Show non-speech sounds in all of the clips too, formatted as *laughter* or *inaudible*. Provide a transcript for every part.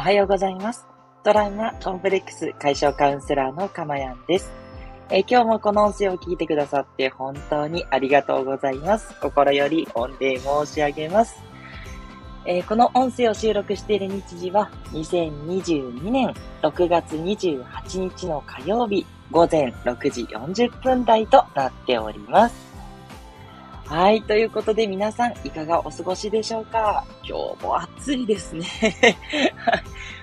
おはようございます。トラウマコンプレックス解消カウンセラーのかまやんです。え、今日もこの音声を聞いてくださって本当にありがとうございます。心より御礼申し上げます。えー、この音声を収録している日時は2022年6月28日の火曜日午前6時40分台となっております。はい。ということで皆さんいかがお過ごしでしょうか？今日も暑いですね。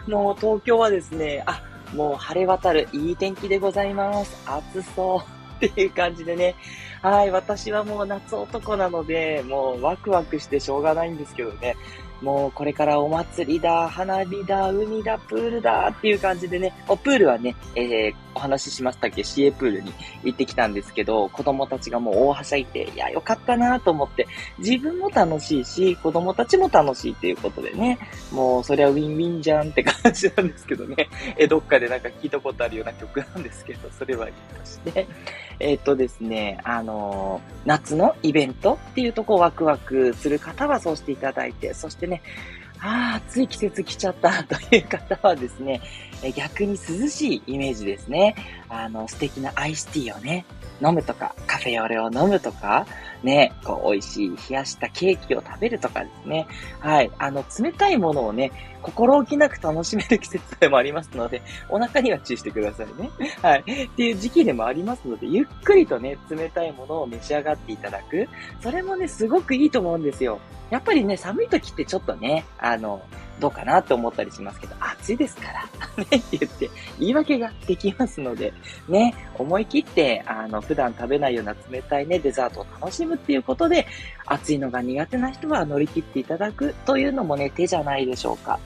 もう東京はですね、あ、もう晴れ渡るいい天気でございます。暑そうっていう感じでね。はい。私はもう夏男なので、もうワクワクしてしょうがないんですけどね。もうこれからお祭りだ、花火だ、海だ、プールだっていう感じでね、おプールはね、えー、お話ししましたっけ、市営プールに行ってきたんですけど、子供たちがもう大はしゃいて、いや、よかったなと思って、自分も楽しいし、子供たちも楽しいっていうことでね、もうそれはウィンウィンじゃんって感じなんですけどね、*laughs* えどっかでなんか聞いたことあるような曲なんですけど、それはいいとして、えっ、とですね、あのー、夏のイベントっていうとこワクワクする方はそうしていただいて、そしてね、ああ、暑い季節来ちゃった *laughs* という方はですね、逆に涼しいイメージですね。あの、素敵なアイスティーをね、飲むとか、カフェオレを飲むとか、ね、こう、美味しい冷やしたケーキを食べるとかですね。はい。あの、冷たいものをね、心置きなく楽しめる季節でもありますので、お腹には注意してくださいね。はい。っていう時期でもありますので、ゆっくりとね、冷たいものを召し上がっていただく。それもね、すごくいいと思うんですよ。やっぱりね、寒い時ってちょっとね、あの、どうかなって思ったりしますけど、暑いですから、*laughs* ねって言って言い訳ができますので、ね、思い切って、あの、普段食べないような冷たいね、デザートを楽しむっていうことで、暑いのが苦手な人は乗り切っていただくというのもね、手じゃないでしょうか。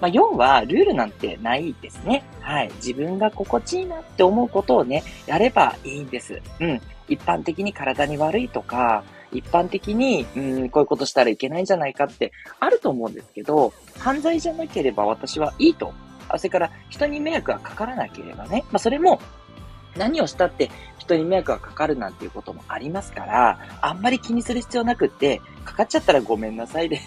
まあ、要は、ルールなんてないですね。はい。自分が心地いいなって思うことをね、やればいいんです。うん。一般的に体に悪いとか、一般的に、うん、こういうことしたらいけないんじゃないかってあると思うんですけど、犯罪じゃなければ私はいいと。それから人に迷惑がかからなければね。まあ、それも何をしたって人に迷惑がかかるなんていうこともありますから、あんまり気にする必要なくって、かかっちゃったらごめんなさいで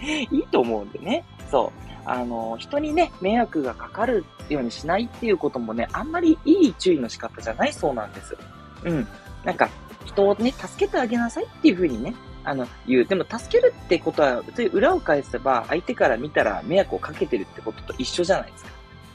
*laughs* いいと思うんでね。そう。あの、人にね、迷惑がかかるようにしないっていうこともね、あんまりいい注意の仕方じゃないそうなんです。うん。なんか、人をね、助けてあげなさいっていうふうにね、あの、言う。でも、助けるってことは、別に裏を返せば、相手から見たら迷惑をかけてるってことと一緒じゃないですか。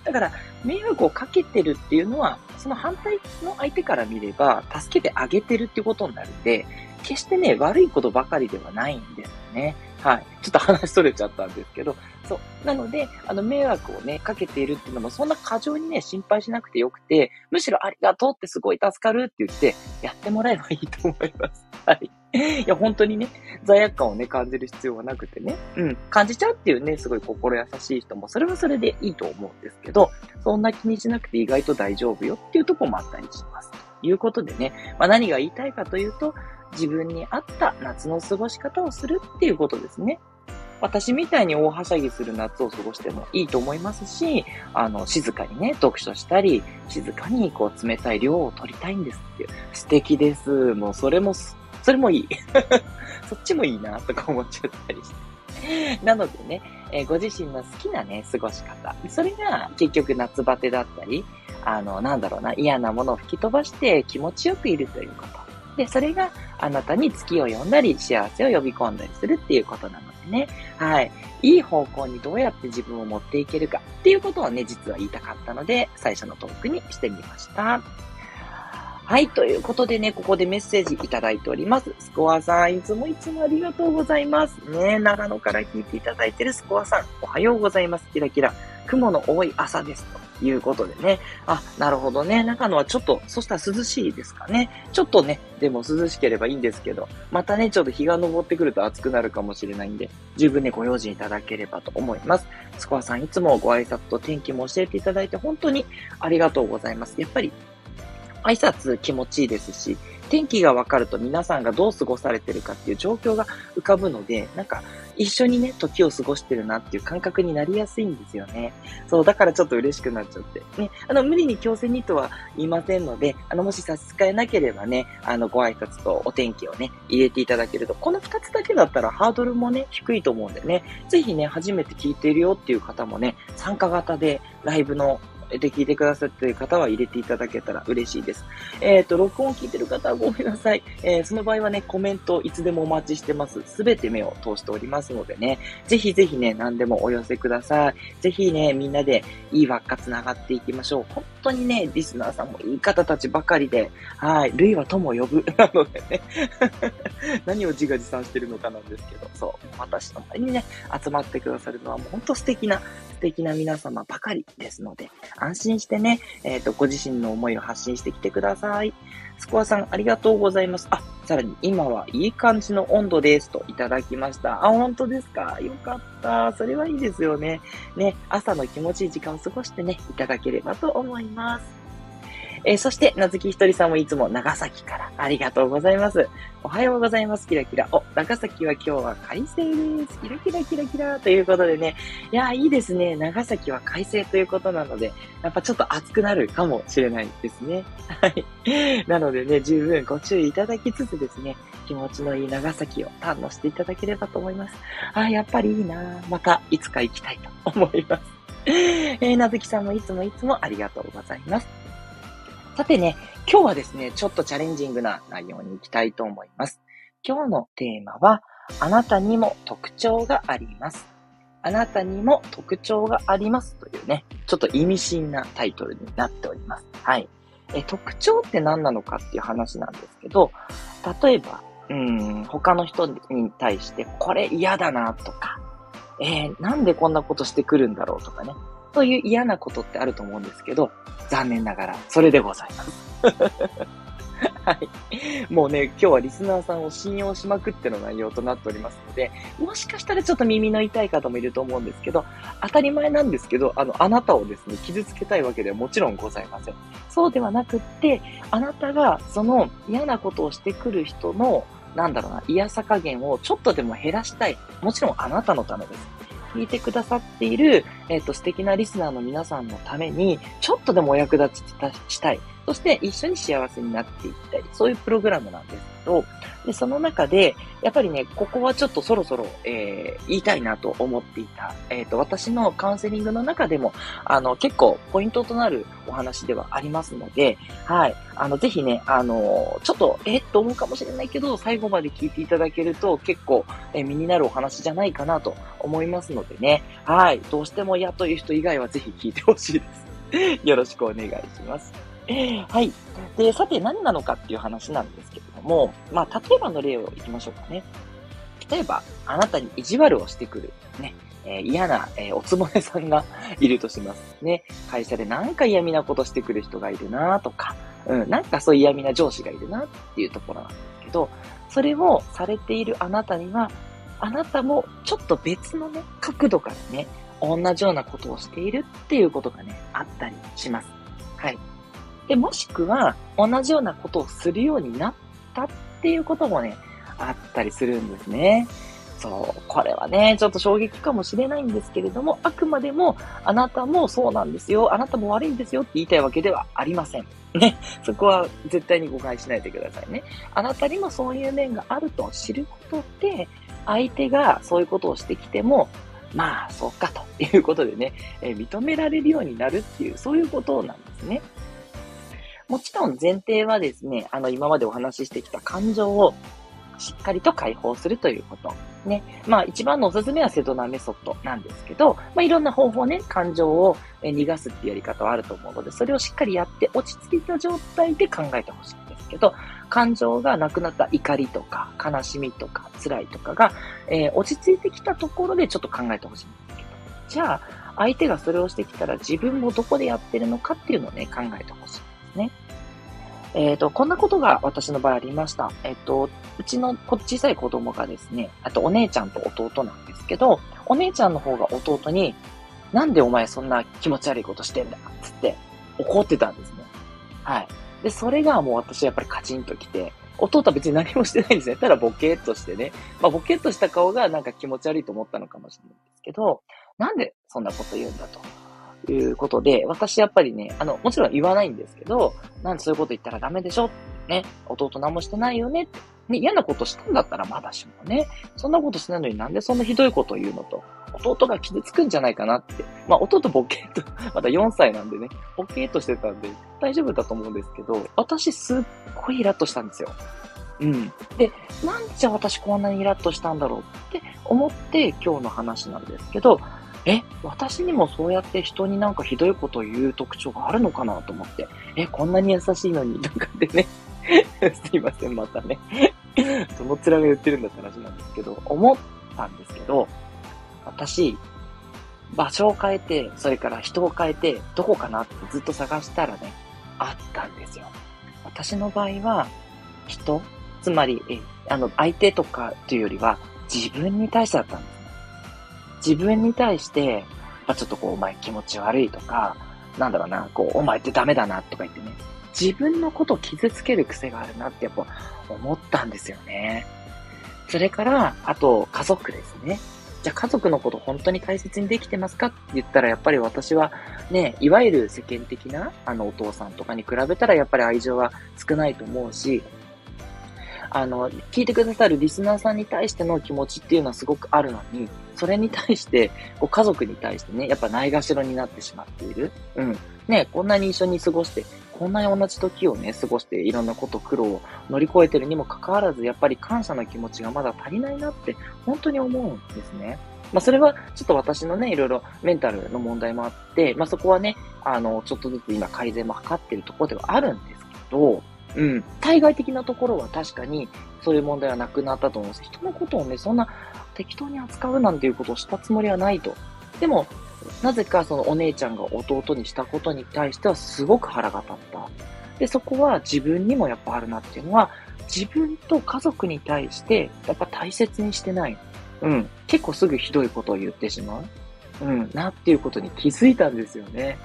だから、迷惑をかけてるっていうのは、その反対の相手から見れば、助けてあげてるってことになるんで、決してね、悪いことばかりではないんですよね。はい。ちょっと話それちゃったんですけど、そう。なので、あの、迷惑をね、かけているっていうのも、そんな過剰にね、心配しなくてよくて、むしろありがとうってすごい助かるって言って、やってもらえばいいと思います。*laughs* はい。いや、本当にね、罪悪感をね、感じる必要はなくてね、うん、感じちゃうっていうね、すごい心優しい人も、それはそれでいいと思うんですけど、そんな気にしなくて意外と大丈夫よっていうとこもあったりします。ということでね、まあ何が言いたいかというと、自分に合った夏の過ごし方をするっていうことですね。私みたいに大はしゃぎする夏を過ごしてもいいと思いますし、あの、静かにね、読書したり、静かにこう冷たい量を取りたいんですっていう。素敵です。もうそれも、それもいい。*laughs* そっちもいいなとか思っちゃったりして。なのでね、えー、ご自身の好きなね、過ごし方。それが結局夏バテだったり、あの、なんだろうな、嫌なものを吹き飛ばして気持ちよくいるということ。で、それがあなたに月を呼んだり、幸せを呼び込んだりするっていうことなのでね。はい。いい方向にどうやって自分を持っていけるかっていうことをね、実は言いたかったので、最初のトークにしてみました。はい。ということでね、ここでメッセージいただいております。スコアさん、いつもいつもありがとうございます。ね、長野から聞いていただいてるスコアさん、おはようございます。キラキラ。雲の多い朝です。と。いうことでね。あ、なるほどね。中野はちょっと、そしたら涼しいですかね。ちょっとね、でも涼しければいいんですけど、またね、ちょっと日が昇ってくると暑くなるかもしれないんで、十分ね、ご用心いただければと思います。スコアさんいつもご挨拶と天気も教えていただいて本当にありがとうございます。やっぱり、挨拶気持ちいいですし、天気がわかると皆さんがどう過ごされてるかっていう状況が浮かぶので、なんか一緒にね、時を過ごしてるなっていう感覚になりやすいんですよね。そう、だからちょっと嬉しくなっちゃって。ね、あの、無理に強制にとは言いませんので、あの、もし差し支えなければね、あの、ご挨拶とお天気をね、入れていただけると、この二つだけだったらハードルもね、低いと思うんでね、ぜひね、初めて聞いているよっていう方もね、参加型でライブので聞いてくださっている方は入れていただけたら嬉しいです。えっ、ー、と、録音を聞いてる方はごめんなさい。えー、その場合はね、コメントいつでもお待ちしてます。すべて目を通しておりますのでね、ぜひぜひね、何でもお寄せください。ぜひね、みんなでいい輪っか繋がっていきましょう。本当にね、リスナーさんもいい方たちばかりで、はい、類は友呼ぶ。*laughs* なのでね、*laughs* 何を自画自賛してるのかなんですけど、そう、私の周りにね、集まってくださるのはもう本当素敵な、素敵な皆様ばかりですので、安心してね、えっ、ー、と、ご自身の思いを発信してきてください。スコアさん、ありがとうございます。あ、さらに、今はいい感じの温度ですといただきました。あ、本当ですか？よかった。それはいいですよね。ね、朝の気持ちいい時間を過ごしてね、いただければと思います。えー、そして、なずきひとりさんもいつも長崎からありがとうございます。おはようございます。キラキラ。お、長崎は今日は快晴です。キラキラキラキラ。ということでね。いや、いいですね。長崎は快晴ということなので、やっぱちょっと暑くなるかもしれないですね。はい。なのでね、十分ご注意いただきつつですね、気持ちのいい長崎を堪能していただければと思います。あ、やっぱりいいなまたいつか行きたいと思います。えー、なずきさんもいつもいつもありがとうございます。さてね、今日はですね、ちょっとチャレンジングな内容に行きたいと思います。今日のテーマは、あなたにも特徴があります。あなたにも特徴がありますというね、ちょっと意味深なタイトルになっております。はい。え、特徴って何なのかっていう話なんですけど、例えば、うん、他の人に対して、これ嫌だなとか、えー、なんでこんなことしてくるんだろうとかね、そういう嫌なことってあると思うんですけど、残念ながら、それでございます。*laughs* はい。もうね、今日はリスナーさんを信用しまくっての内容となっておりますので、もしかしたらちょっと耳の痛い方もいると思うんですけど、当たり前なんですけど、あの、あなたをですね、傷つけたいわけではもちろんございません。そうではなくって、あなたがその嫌なことをしてくる人の、なんだろうな、嫌さ加減をちょっとでも減らしたい。もちろんあなたのためです。聞いてくださっている、えっ、ー、と、素敵なリスナーの皆さんのために、ちょっとでもお役立ちしたい。そして一緒に幸せになっていきたい。そういうプログラムなんですけど、で、その中で、やっぱりね、ここはちょっとそろそろ、えー、言いたいなと思っていた。えっ、ー、と、私のカウンセリングの中でも、あの、結構ポイントとなるお話ではありますので、はい。あの、ぜひね、あの、ちょっと、えっと思うかもしれないけど、最後まで聞いていただけると結構、えー、身になるお話じゃないかなと思いますのでね。はい。どうしても嫌という人以外はぜひ聞いてほしいです。よろしくお願いします。*laughs* はい。で、さて何なのかっていう話なんですけれども、まあ、例えばの例をいきましょうかね。例えば、あなたに意地悪をしてくる、ね、えー、嫌な、えー、おつぼねさんがいるとします。ね、会社でなんか嫌味なことしてくる人がいるなとか、うん、なんかそういう嫌味な上司がいるなっていうところなんですけど、それをされているあなたには、あなたもちょっと別のね、角度からね、同じようなことをしているっていうことがね、あったりします。はい。で、もしくは、同じようなことをするようになったっていうこともね、あったりするんですね。そう、これはね、ちょっと衝撃かもしれないんですけれども、あくまでも、あなたもそうなんですよ、あなたも悪いんですよって言いたいわけではありません。ね、そこは絶対に誤解しないでくださいね。あなたにもそういう面があると知ることで、相手がそういうことをしてきても、まあ、そうかということでね、え認められるようになるっていう、そういうことなんですね。もちろん前提はですね、あの、今までお話ししてきた感情をしっかりと解放するということ。ね。まあ一番のおすすめはセドナメソッドなんですけど、まあいろんな方法ね、感情を逃がすっていうやり方はあると思うので、それをしっかりやって落ち着いた状態で考えてほしいんですけど、感情がなくなった怒りとか悲しみとか辛いとかが、えー、落ち着いてきたところでちょっと考えてほしいんですけど、じゃあ相手がそれをしてきたら自分もどこでやってるのかっていうのをね、考えてほしい。ね。えっ、ー、と、こんなことが私の場合ありました。えっ、ー、と、うちの小さい子供がですね、あとお姉ちゃんと弟なんですけど、お姉ちゃんの方が弟に、なんでお前そんな気持ち悪いことしてんだつって怒ってたんですね。はい。で、それがもう私はやっぱりカチンときて、弟は別に何もしてないんですね。ただボケーっとしてね。まあボケーっとした顔がなんか気持ち悪いと思ったのかもしれないんですけど、なんでそんなこと言うんだということで、私やっぱりね、あの、もちろん言わないんですけど、なんでそういうこと言ったらダメでしょね、弟何もしてないよねって。ね、嫌なことしたんだったらまだしもね、そんなことしないのになんでそんなひどいことを言うのと。弟が傷つくんじゃないかなって。まあ、弟ボケーと、*laughs* まだ4歳なんでね、ボケーとしてたんで大丈夫だと思うんですけど、私すっごいイラッとしたんですよ。うん。で、なんじゃ私こんなにイラッとしたんだろうって思って今日の話なんですけど、え、私にもそうやって人になんかひどいことを言う特徴があるのかなと思って、え、こんなに優しいのに、とかってね、*laughs* すいません、またね。*laughs* どの面が言ってるんだって話なんですけど、思ったんですけど、私、場所を変えて、それから人を変えて、どこかなってずっと探したらね、あったんですよ。私の場合は、人、つまり、え、あの、相手とかというよりは、自分に対してだったんです。自分に対して、まあ、ちょっとこう、お前気持ち悪いとか、なんだろうな、こう、お前ってダメだなとか言ってね、自分のことを傷つける癖があるなってやっぱ思ったんですよね。それから、あと、家族ですね。じゃあ家族のこと本当に大切にできてますかって言ったらやっぱり私はね、いわゆる世間的なあのお父さんとかに比べたらやっぱり愛情は少ないと思うし、あの、聞いてくださるリスナーさんに対しての気持ちっていうのはすごくあるのに、それに対して、こう家族に対してね、やっぱないがしろになってしまっている。うん。ね、こんなに一緒に過ごして、こんなに同じ時をね、過ごしていろんなこと苦労を乗り越えてるにもかかわらず、やっぱり感謝の気持ちがまだ足りないなって本当に思うんですね。まあ、それはちょっと私のね、いろいろメンタルの問題もあって、まあ、そこはね、あの、ちょっとずつ今改善も図ってるところではあるんですけど、うん。対外的なところは確かにそういう問題はなくなったと思うんです。人のことをね、そんな適当に扱うなんていうことをしたつもりはないと。でも、なぜかそのお姉ちゃんが弟にしたことに対してはすごく腹が立った。で、そこは自分にもやっぱあるなっていうのは、自分と家族に対してやっぱ大切にしてない。うん。結構すぐひどいことを言ってしまう。うん。なっていうことに気づいたんですよね。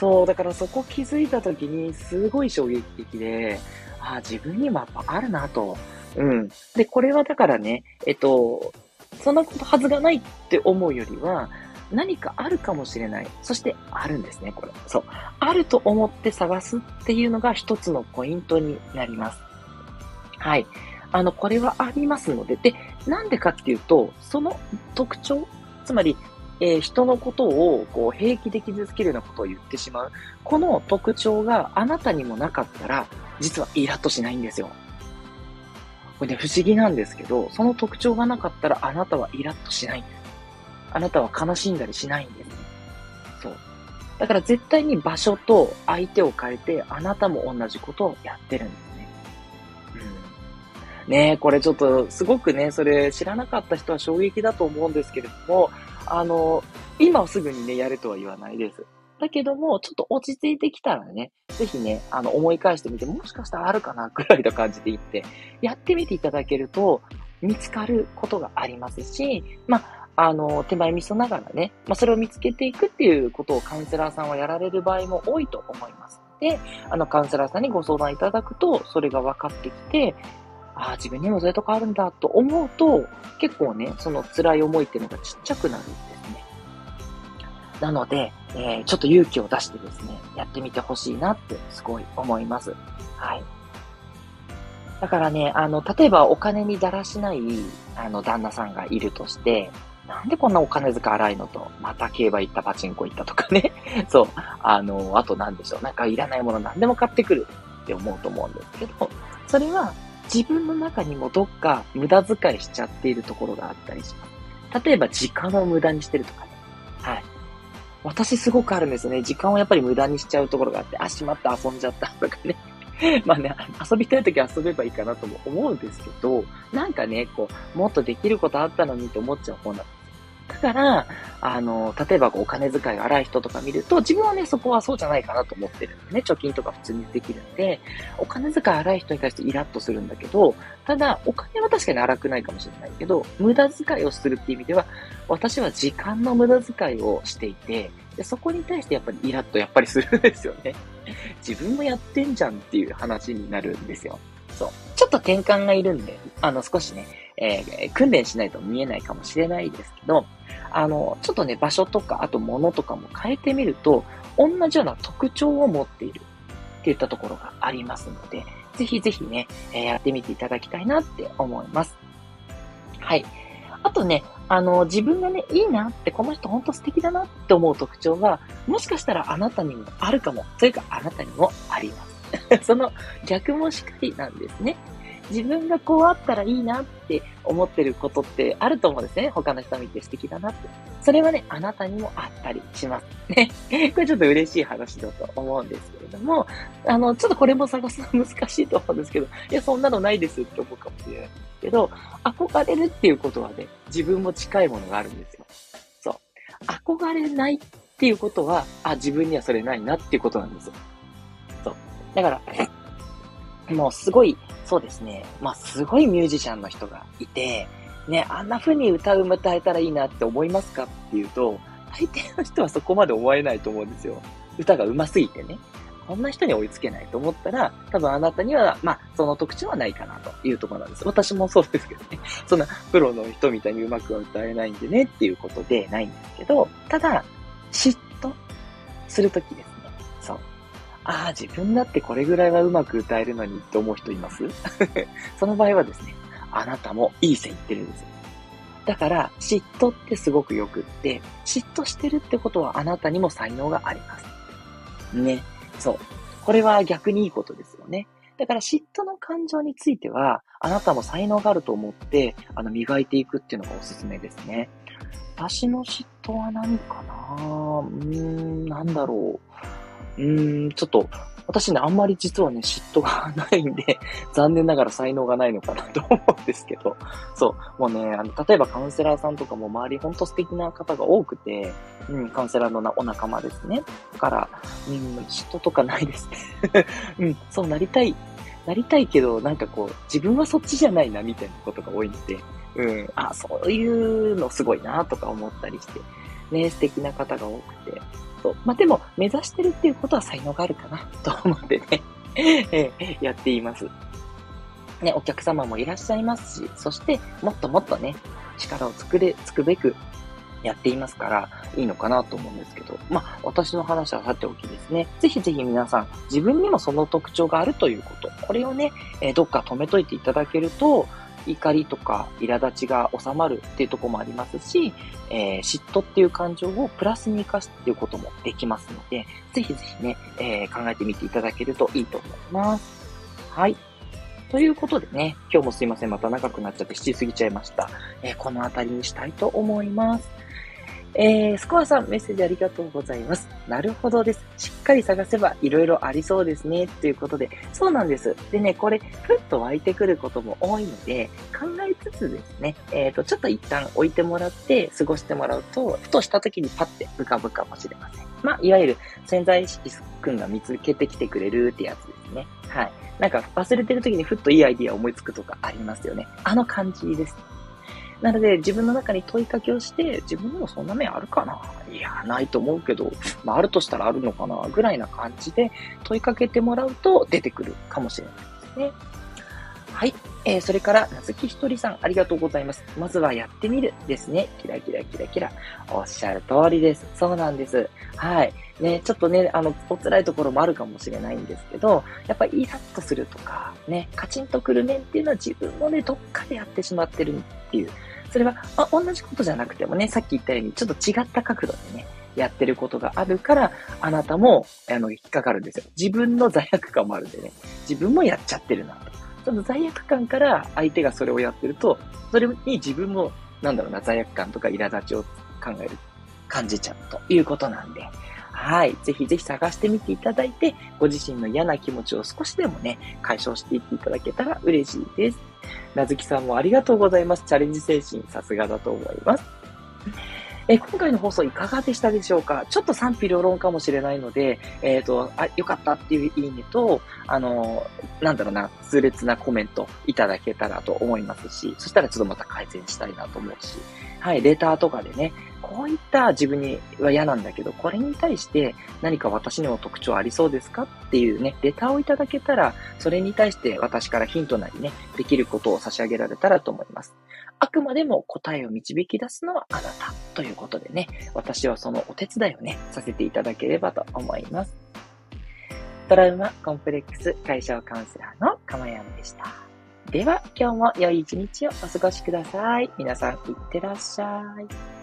そう、だからそこ気づいた時にすごい衝撃的で、ああ、自分にもやっぱあるなと。うん。で、これはだからね、えっと、そんなことはずがないって思うよりは、何かあるかもしれない。そしてあるんですね、これ。そう。あると思って探すっていうのが一つのポイントになります。はい。あの、これはありますので。で、なんでかっていうと、その特徴、つまり、えー、人のことをこう平気で傷つけるようなことを言ってしまう。この特徴があなたにもなかったら、実はイラッとしないんですよ。これね、不思議なんですけど、その特徴がなかったらあなたはイラッとしないんです。あなたは悲しんだりしないんです。そう。だから絶対に場所と相手を変えて、あなたも同じことをやってるんですね。うん。ねえ、これちょっと、すごくね、それ知らなかった人は衝撃だと思うんですけれども、あの、今すぐにね、やるとは言わないです。だけども、ちょっと落ち着いてきたらね、ぜひね、あの、思い返してみて、もしかしたらあるかな、くらいの感じで言って、やってみていただけると、見つかることがありますし、まあ、あの、手前味噌ながらね、まあ、それを見つけていくっていうことをカウンセラーさんはやられる場合も多いと思いますで、あの、カウンセラーさんにご相談いただくと、それが分かってきて、ああ、自分にもそういうとこあるんだと思うと、結構ね、その辛い思いっていうのがちっちゃくなるんですね。なので、えー、ちょっと勇気を出してですね、やってみてほしいなってすごい思います。はい。だからね、あの、例えばお金にだらしない、あの、旦那さんがいるとして、なんでこんなお金遣い荒いのと、また競馬行ったパチンコ行ったとかね。*laughs* そう。あの、あとなんでしょう。なんかいらないもの何でも買ってくるって思うと思うんですけど、それは自分の中にもどっか無駄遣いしちゃっているところがあったりします。例えば時間を無駄にしてるとかね。はい。私すごくあるんですよね。時間をやっぱり無駄にしちゃうところがあって、あ、しまった遊んじゃったとかね。*laughs* まあね、遊びたい時は遊べばいいかなとも思うんですけど、なんかね、こう、もっとできることあったのにと思っちゃう方なんですだから、あの、例えばお金遣いが荒い人とか見ると、自分はね、そこはそうじゃないかなと思ってるんでね、貯金とか普通にできるんで、お金遣い荒い人に対してイラッとするんだけど、ただ、お金は確かに荒くないかもしれないけど、無駄遣いをするっていう意味では、私は時間の無駄遣いをしていて、でそこに対してやっぱりイラッとやっぱりするんですよね。*laughs* 自分もやってんじゃんっていう話になるんですよ。そう。ちょっと転換がいるんで、あの、少しね、えー、訓練しないと見えないかもしれないですけど、あの、ちょっとね、場所とか、あと物とかも変えてみると、同じような特徴を持っているっていったところがありますので、ぜひぜひね、えー、やってみていただきたいなって思います。はい。あとね、あの、自分がね、いいなって、この人ほんと素敵だなって思う特徴が、もしかしたらあなたにもあるかも、というかあなたにもあります。*laughs* その逆もしっかりなんですね。自分がこうあったらいいなって思ってることってあると思うんですね。他の人見て素敵だなって。それはね、あなたにもあったりしますね。*laughs* これちょっと嬉しい話だと思うんですけれども、あの、ちょっとこれも探すの難しいと思うんですけど、いや、そんなのないですって思うかもしれないんですけど、憧れるっていうことはね、自分も近いものがあるんですよ。そう。憧れないっていうことは、あ、自分にはそれないなっていうことなんですよ。そう。だから、もうすごいそうですね。まあ、すごいミュージシャンの人がいて、ね、あんな風に歌う歌えたらいいなって思いますかっていうと、大抵の人はそこまで思えないと思うんですよ。歌が上手すぎてね。こんな人に追いつけないと思ったら、多分あなたには、まあ、その特徴はないかなというところなんです。私もそうですけどね。*laughs* そんなプロの人みたいに上手くは歌えないんでねっていうことでないんですけど、ただ、嫉妬するときですね。ああ、自分だってこれぐらいはうまく歌えるのにって思う人います？*laughs* その場合はですね、あなたもいい線いってるんですよ。だから、嫉妬ってすごくよくって、嫉妬してるってことはあなたにも才能があります。ね。そう。これは逆にいいことですよね。だから嫉妬の感情については、あなたも才能があると思って、あの、磨いていくっていうのがおすすめですね。私の嫉妬は何かな？うーん、なんだろう。うーん、ちょっと、私ね、あんまり実はね、嫉妬がないんで、*laughs* 残念ながら才能がないのかなと思うんですけど、そう、もうね、あの、例えばカウンセラーさんとかも周りほんと素敵な方が多くて、うん、カウンセラーのなお仲間ですね。だから、うん、嫉妬とかないですね。*laughs* うん、そうなりたい、なりたいけど、なんかこう、自分はそっちじゃないな、みたいなことが多いんで、うん、あ、そういうのすごいな、とか思ったりして、ね、素敵な方が多くて、そう。まあ、でも、目指してるっていうことは才能があるかな、と思ってね *laughs* えやっています。ね、お客様もいらっしゃいますし、そして、もっともっとね、力を作れ、つくべくやっていますから、いいのかなと思うんですけど、まあ、私の話はさておきですね、ぜひぜひ皆さん、自分にもその特徴があるということ、これをね、えー、どっか止めといていただけると、怒りとか苛立ちが収まるっていうとこもありますし、えー、嫉妬っていう感情をプラスに活かすっていうこともできますので、ぜひぜひね、えー、考えてみていただけるといいと思います。はい。ということでね、今日もすいません。また長くなっちゃって7時過ぎちゃいました。えー、この辺りにしたいと思います。えー、スコアさん、メッセージありがとうございます。なるほどです。しっかり探せば色々ありそうですね。ということで、そうなんです。でね、これ、ふっと湧いてくることも多いので、考えつつですね、えっ、ー、と、ちょっと一旦置いてもらって、過ごしてもらうと、ふとした時にパッて浮かぶかもしれません。まあ、いわゆる潜在意識くんが見つけてきてくれるってやつですね。はい。なんか忘れてる時にふっといいアイディア思いつくとかありますよね。あの感じです。なので、自分の中に問いかけをして、自分にもそんな面あるかな？いや、ないと思うけど、まあ、あるとしたらあるのかなぐらいな感じで問いかけてもらうと出てくるかもしれないですね。はい。えー、それから、なずきひとりさん、ありがとうございます。まずはやってみるですね。キラキラキラキラ。おっしゃる通りです。そうなんです。はい。ね、ちょっとね、あの、お辛いところもあるかもしれないんですけど、やっぱりイラッとするとか、ね、カチンとくる面っていうのは自分もね、どっかでやってしまってるっていう、それは、あ、同じことじゃなくてもね、さっき言ったように、ちょっと違った角度でね、やってることがあるから、あなたも、あの、引っかかるんですよ。自分の罪悪感もあるんでね、自分もやっちゃってるなと。その罪悪感から相手がそれをやってると、それに自分も、なんだろうな、罪悪感とか苛立ちを考える、感じちゃうということなんで、はい。ぜひぜひ探してみていただいて、ご自身の嫌な気持ちを少しでもね、解消していっていただけたら嬉しいです。なずきさんもありがとうございます。チャレンジ精神、さすがだと思います。え今回の放送いかがでしたでしょうか？ちょっと賛否両論かもしれないので、えっ、ー、と、あ、よかったっていういいねと、あの、なんだろうな、痛烈なコメントいただけたらと思いますし、そしたらちょっとまた改善したいなと思うし、はい、レターとかでね、こういった自分には嫌なんだけど、これに対して何か私にも特徴ありそうですかっていうね、レターをいただけたら、それに対して私からヒントなりね、できることを差し上げられたらと思います。あくまでも答えを導き出すのはあなたということでね、私はそのお手伝いをね、させていただければと思います。トラウマコンプレックス解消カウンセラーのかまやんでした。では、今日も良い一日をお過ごしください。皆さん、いってらっしゃい。